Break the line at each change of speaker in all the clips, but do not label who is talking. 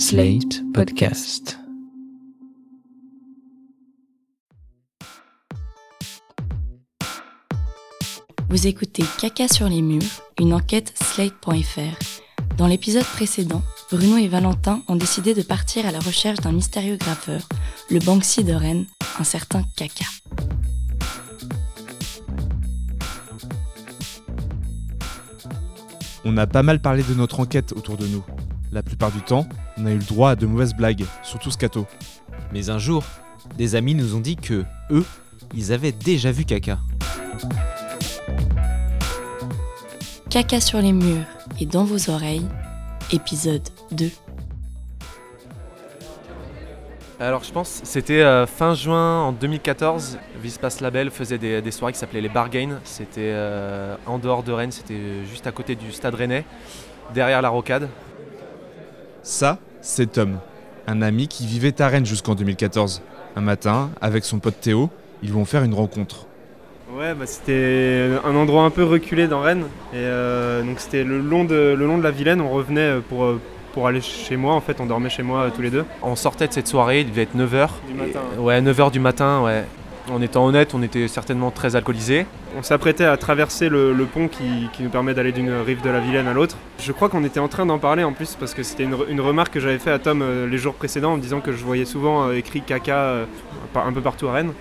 Slate Podcast.
Vous écoutez Caca sur les murs, une enquête slate.fr. Dans l'épisode précédent, Bruno et Valentin ont décidé de partir à la recherche d'un mystérieux graffeur, le Banksy de Rennes, un certain Caca.
On a pas mal parlé de notre enquête autour de nous. La plupart du temps, on a eu le droit à de mauvaises blagues, surtout Scato.
Mais un jour, des amis nous ont dit que, eux, ils avaient déjà vu caca.
Caca sur les murs et dans vos oreilles, épisode 2.
Alors je pense c'était euh, fin juin en 2014, Vispace Label faisait des, des soirées qui s'appelaient les Bargains. C'était euh, en dehors de Rennes, c'était juste à côté du stade rennais, derrière la rocade.
Ça, c'est Tom, un ami qui vivait à Rennes jusqu'en 2014. Un matin, avec son pote Théo, ils vont faire une rencontre.
Ouais, bah, c'était un endroit un peu reculé dans Rennes. Et euh, donc c'était le, long de, le long de la Vilaine. On revenait pour, euh, pour aller chez moi. En fait, on dormait chez moi euh, tous les deux.
On sortait de cette soirée, il devait être 9h.
Du matin.
Ouais, 9h du matin, ouais. En étant honnête, on était certainement très alcoolisés.
On s'apprêtait à traverser le, pont qui, nous permet d'aller d'une rive de la Vilaine à l'autre. Je crois qu'on était en train d'en parler en plus parce que c'était une, remarque que j'avais fait à Tom euh, les jours précédents en disant que je voyais souvent euh, écrit caca euh, un peu partout à Rennes.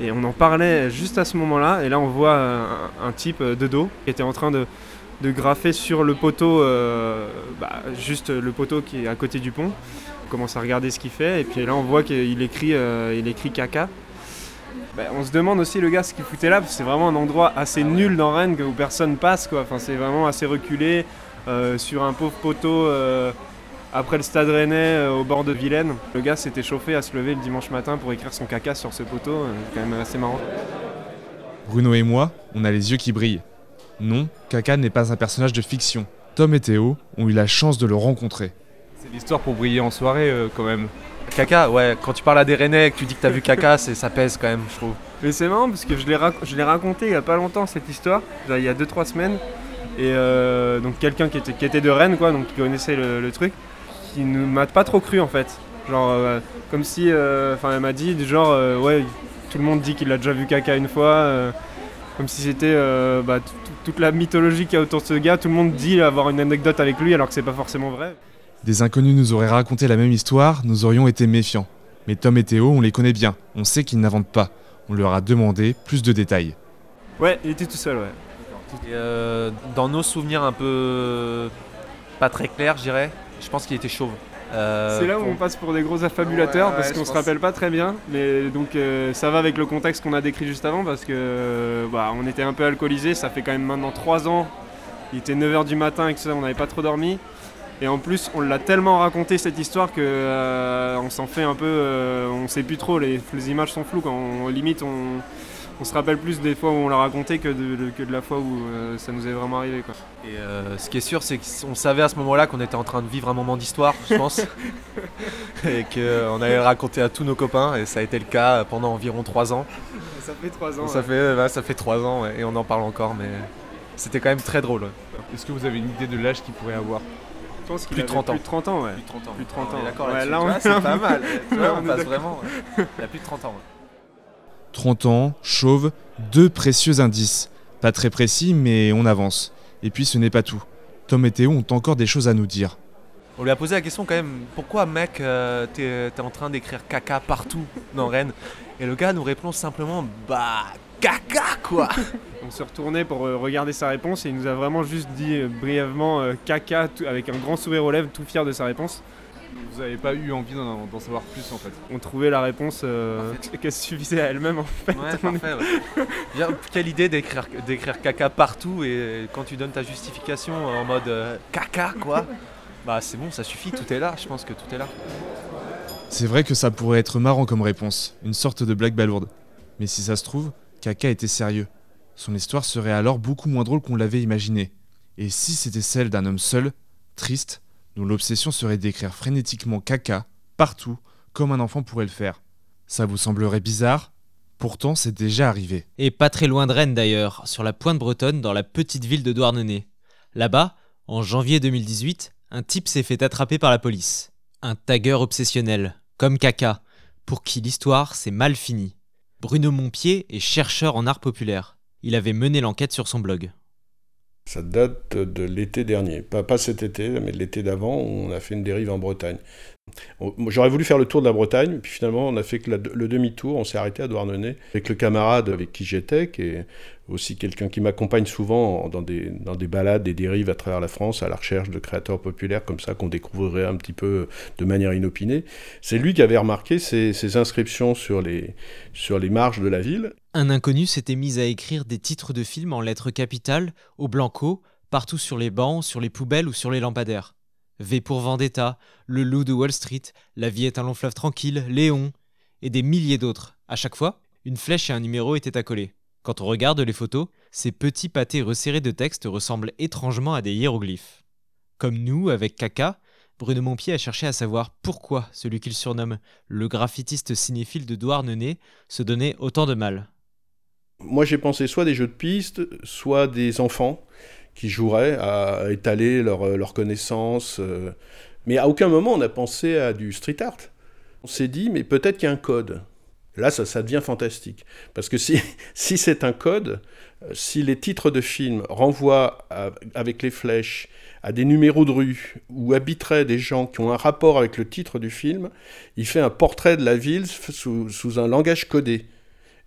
Et on en parlait juste à ce moment-là. Et là, on voit un, type de dos qui était en train de, graffer sur le poteau, bah, juste le poteau qui est à côté du pont. On commence à regarder ce qu'il fait. Et puis là, on voit qu'il écrit, il écrit caca. Bah, on se demande aussi le gars ce qu'il foutait là, parce que c'est vraiment un endroit assez nul dans Rennes où personne passe. Quoi. Enfin, c'est vraiment assez reculé euh, sur un pauvre poteau euh, après le stade rennais euh, au bord de Vilaine. Le gars s'était chauffé à se lever le dimanche matin pour écrire son caca sur ce poteau. euh, C'est quand même assez marrant.
Bruno et moi, on a les yeux qui brillent. Non, Kaka n'est pas un personnage de fiction. Tom et Théo ont eu la chance de le rencontrer.
C'est l'histoire pour briller en soirée euh, quand même.
Caca, ouais, quand tu parles à des Rennais et que tu dis que t'as vu caca, c'est- ça pèse quand même, je trouve.
Mais c'est marrant parce que je l'ai raconté il y a pas longtemps cette histoire, il y a 2-3 semaines. Et euh, donc quelqu'un qui était, de Rennes, quoi, donc qui connaissait le, truc, qui ne m'a pas trop cru en fait. Genre euh, comme si, euh, enfin elle m'a dit du genre, ouais, tout le monde dit qu'il a déjà vu caca une fois. comme si c'était bah, tout- tout- toute la mythologie qu'il y a autour de ce gars, tout le monde dit avoir une anecdote avec lui alors que c'est pas forcément vrai.
Des inconnus nous auraient raconté la même histoire, nous aurions été méfiants. Mais Tom et Théo, on les connaît bien, on sait qu'ils n'inventent pas. On leur a demandé plus de détails.
Ouais, il était tout seul, ouais.
Et, euh, dans nos souvenirs un peu pas très clairs, je dirais, je pense qu'il était chauve. Euh,
C'est là où
pour-
on passe pour des gros affabulateurs
Ouais,
parce
ouais,
qu'on se rappelle pas très bien, mais donc euh, ça va avec le contexte qu'on a décrit juste avant parce que bah, on était un peu alcoolisés, ça fait quand même maintenant 3 ans, il était 9h du matin et que ça on n'avait pas trop dormi. Et en plus, on l'a tellement raconté cette histoire que euh, on s'en fait un peu, euh, on sait plus trop, les, les images sont floues. Quand on, limite, on, on se rappelle plus des fois où on l'a raconté que de, de- que de la fois où euh, ça nous est vraiment arrivé. Quoi.
Et euh, ce qui est sûr, c'est qu'on savait à ce moment-là qu'on était en train de vivre un moment d'histoire, je pense. et qu'on allait le raconter à tous nos copains. Et ça a été le cas pendant environ 3 ans.
Ça fait 3 ans.
ça, fait, ça fait 3 ans ouais, et on en parle encore. Mais c'était quand même très drôle. ouais.
Est-ce que vous avez une idée de l'âge qu'il pourrait avoir?
Pense qu'il
Plus de
avait
30 ans.
Plus de 30 ans, ouais.
Plus de 30 ans.
Plus de 30
On est
ans.
D'accord
Ouais, là, on
c'est pas mal. Tu vois, on
on
passe vraiment. Il a plus de 30 ans. ouais.
30 ans, chauve, deux précieux indices. Pas très précis, mais on avance. Et puis ce n'est pas tout. Tom et Théo ont encore des choses à nous dire.
On lui a posé la question quand même, pourquoi mec, euh, t'es en train d'écrire caca partout dans Rennes Et le gars nous répond simplement, bah caca quoi
On s'est retourné pour euh, regarder sa réponse et il nous a vraiment juste dit euh, brièvement euh, caca tout- avec un grand sourire aux lèvres, tout fier de sa réponse.
Vous n'avez pas eu envie d'en savoir plus en fait.
On trouvait la réponse euh, qu'elle suffisait à elle-même en fait.
Ouais, parfait. Ouais. Bien, quelle idée d'écrire d'écrire caca partout et quand tu donnes ta justification en mode euh, caca quoi Bah c'est bon, ça suffit, tout est là, je pense que tout est là.
C'est vrai que ça pourrait être marrant comme réponse, une sorte de blague balourde. Mais si ça se trouve, Kaka était sérieux. Son histoire serait alors beaucoup moins drôle qu'on l'avait imaginé. Et si c'était celle d'un homme seul, triste, dont l'obsession serait d'écrire frénétiquement Kaka, partout, comme un enfant pourrait le faire. Ça vous semblerait bizarre? Pourtant, c'est déjà arrivé.
Et pas très loin de Rennes d'ailleurs, sur la pointe bretonne, dans la petite ville de Douarnenez. Là-bas, en janvier 2018, un type s'est fait attraper par la police. Un tagueur obsessionnel, comme Kaka, pour qui l'histoire s'est mal finie. Bruno Montpied est chercheur en art populaire. Il avait mené l'enquête sur son blog.
Ça date de l'été dernier. Pas, pas cet été, mais l'été d'avant, on a fait une dérive en Bretagne. J'aurais voulu faire le tour de la Bretagne, puis finalement, on a fait que le demi-tour, on s'est arrêté à Douarnenez, avec le camarade avec qui j'étais, qui est aussi quelqu'un qui m'accompagne souvent dans des, dans des balades, des dérives à travers la France, à la recherche de créateurs populaires comme ça, qu'on découvrirait un petit peu de manière inopinée. C'est lui qui avait remarqué ces, ces inscriptions sur les, sur les marges de la ville,
Un inconnu s'était mis à écrire des titres de films en lettres capitales, au blanco, partout sur les bancs, sur les poubelles ou sur les lampadaires. V pour Vendetta, Le loup de Wall Street, La vie est un long fleuve tranquille, Léon, et des milliers d'autres. À chaque fois, une flèche et un numéro étaient accolés. Quand on regarde les photos, ces petits pâtés resserrés de texte ressemblent étrangement à des hiéroglyphes. Comme nous, avec Kaka, Bruno Montpied a cherché à savoir pourquoi celui qu'il surnomme le graffitiste cinéphile de Douarnenez se donnait autant de mal.
Moi, j'ai pensé soit des jeux de piste, soit des enfants qui joueraient à étaler leurs leur connaissances. euh. Mais à aucun moment, on a pensé à du street art. On s'est dit, mais peut-être qu'il y a un code. Là, ça, devient fantastique. Parce que si, c'est un code, euh, si les titres de films renvoient avec les flèches à des numéros de rue ou habiteraient des gens qui ont un rapport avec le titre du film, il fait un portrait de la ville sous, sous un langage codé.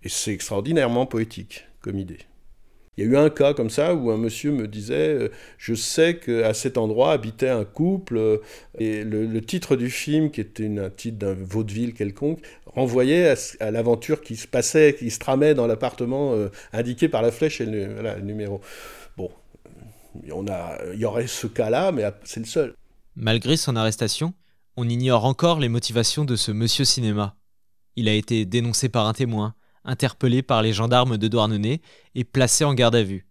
Et c'est extraordinairement poétique comme idée. Il y a eu un cas comme ça où un monsieur me disait euh, Je sais qu'à cet endroit habitait un couple, euh, et le, titre du film, qui était un titre d'un vaudeville quelconque, renvoyait à, l'aventure qui se passait, qui se tramait dans l'appartement euh, indiqué par la flèche et le, le numéro. Bon, on a, il y aurait ce cas-là, mais c'est le seul.
Malgré son arrestation, on ignore encore les motivations de ce monsieur cinéma. Il a été dénoncé par un témoin, interpellé par les gendarmes de Douarnenez et placé en garde à vue.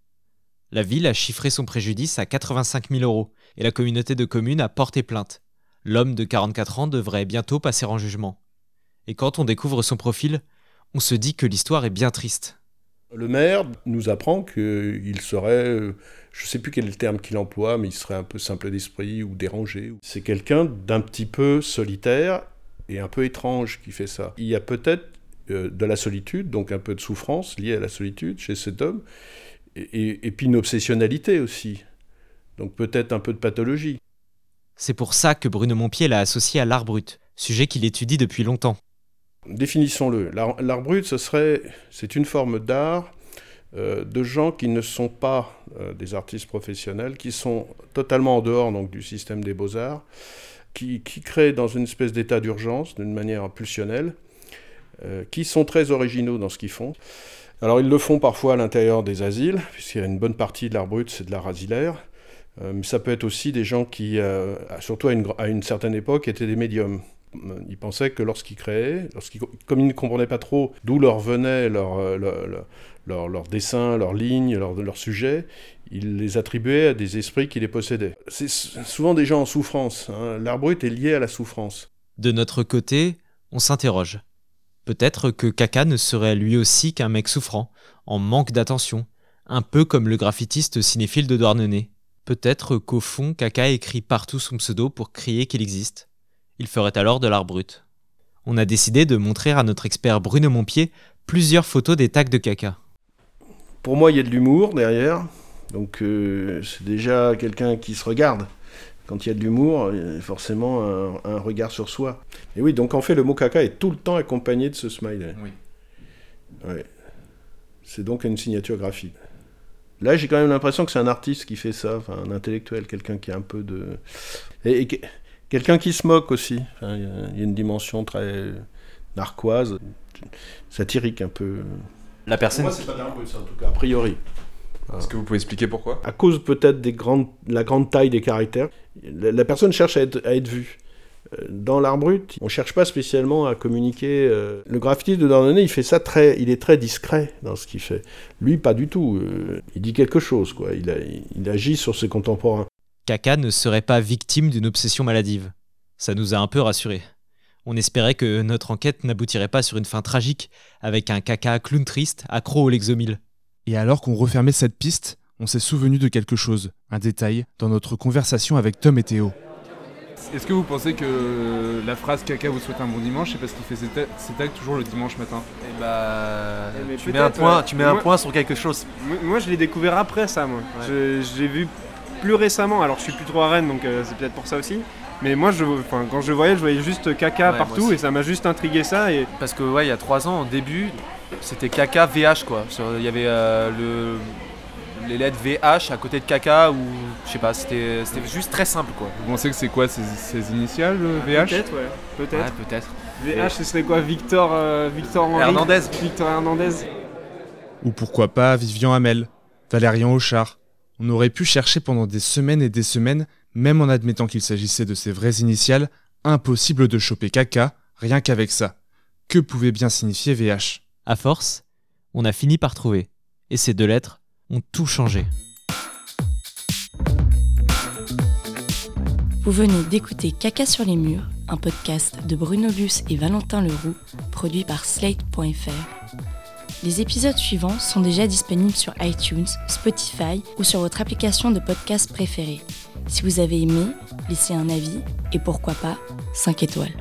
La ville a chiffré son préjudice à 85 000 euros et la communauté de communes a porté plainte. L'homme de 44 ans devrait bientôt passer en jugement. Et quand on découvre son profil, on se dit que l'histoire est bien triste.
Le maire nous apprend qu'il serait, euh, je ne sais plus quel est le terme qu'il emploie, mais il serait un peu simple d'esprit ou dérangé. C'est quelqu'un d'un petit peu solitaire et un peu étrange qui fait ça. Il y a peut-être de la solitude, donc un peu de souffrance liée à la solitude chez cet homme, et, et- et puis une obsessionnalité aussi. Donc peut-être un peu de pathologie.
C'est pour ça que Bruno Montpied l'a associé à l'art brut, sujet qu'il étudie depuis longtemps.
Définissons-le. L'art brut, ce serait, c'est une forme d'art euh, de gens qui ne sont pas euh, des artistes professionnels, qui sont totalement en dehors donc du système des beaux arts, qui, qui créent dans une espèce d'état d'urgence, d'une manière pulsionnelle, euh, qui sont très originaux dans ce qu'ils font. Alors ils le font parfois à l'intérieur des asiles, puisqu'il y a une bonne partie de l'art brut, c'est de l'art asilaire. Euh, mais ça peut être aussi des gens qui, euh, surtout à une, certaine époque, étaient des médiums. Ils pensaient que lorsqu'ils créaient, lorsqu'ils, comme ils ne comprenaient pas trop d'où leur venait leur, euh, leur, leur, leur, leur dessin, leurs lignes, leur, leur sujet, ils les attribuaient à des esprits qui les possédaient. C'est souvent des gens en souffrance. hein. L'art brut est lié à la souffrance.
De notre côté, on s'interroge. Peut-être que Kaka ne serait lui aussi qu'un mec souffrant, en manque d'attention, un peu comme le graffitiste cinéphile de Douarnenez. Peut-être qu'au fond, Kaka écrit partout son pseudo pour crier qu'il existe. Il ferait alors de l'art brut. On a décidé de montrer à notre expert Bruno Montpied plusieurs photos des tags de Kaka.
Pour moi, il y a de l'humour derrière. Donc euh, c'est déjà quelqu'un qui se regarde. Quand il y a de l'humour, a forcément un, un regard sur soi. Et oui, donc en fait, le mot caca est tout le temps accompagné de ce smiley.
Oui.
Ouais. C'est donc une signature graphique. Là, j'ai quand même l'impression que c'est un artiste qui fait ça, enfin, un intellectuel, quelqu'un qui a un peu de... Et, et que- quelqu'un qui se moque aussi. Enfin, Il y, a- il y a une dimension très narquoise, satirique un peu.
La personne.
Moi, c'est pas de l'art brut, ça, en tout cas, a priori.
Est-ce que vous pouvez expliquer pourquoi?
À cause peut-être des grandes, la grande taille des caractères, la, la personne cherche à être, à être vue. Euh, Dans l'art brut, on cherche pas spécialement à communiquer. euh, Le graffiti de Dornenay, il fait ça très, il est très discret dans ce qu'il fait. Lui, pas du tout. euh, Il dit quelque chose, quoi. Il, a- il agit sur ses contemporains.
Kaka ne serait pas victime d'une obsession maladive. Ça nous a un peu rassurés. On espérait que notre enquête n'aboutirait pas sur une fin tragique, avec un Kaka clown triste accro au Lexomil.
Et alors qu'on refermait cette piste, on s'est souvenu de quelque chose, un détail, dans notre conversation avec Tom et Théo.
Est-ce que vous pensez que la phrase caca vous souhaite un bon dimanche, c'est parce qu'il fait ses, ta- ses tags toujours le dimanche matin?
Et bah,
Eh,
tu mets un point,
ouais.
tu mets un
Moi-
point sur quelque chose.
Moi, moi, je l'ai découvert après ça, moi. Je, je l'ai vu plus récemment. Alors, je suis plus trop à Rennes, donc euh, c'est peut-être pour ça aussi. Mais moi, je, quand je voyais, je voyais juste caca
Ouais,
partout et ça m'a juste intrigué ça. Et
Parce que ouais, il y a trois ans, au début, c'était caca VH quoi. Il y avait euh, le, les lettres VH à côté de caca ou je sais pas, c'était c'était juste très simple quoi.
Vous pensez que c'est quoi ces, ces initiales, le VH
peut-être, ouais, peut-être.
Ouais, peut-être.
VH, ce serait quoi Victor, euh, Victor Henry
Hernandez.
Victor Hernandez.
Ou pourquoi pas Vivian Hamel, Valérian Auchard. On aurait pu chercher pendant des semaines et des semaines, même en admettant qu'il s'agissait de ses vraies initiales, impossible de choper caca, rien qu'avec ça. Que pouvait bien signifier VH
À force, on a fini par trouver. Et ces deux lettres ont tout changé.
Vous venez d'écouter Caca sur les murs, un podcast de Bruno Luce et Valentin Leroux, produit par Slate.fr. Les épisodes suivants sont déjà disponibles sur iTunes, Spotify ou sur votre application de podcast préférée. Si vous avez aimé, laissez un avis et pourquoi pas 5 étoiles.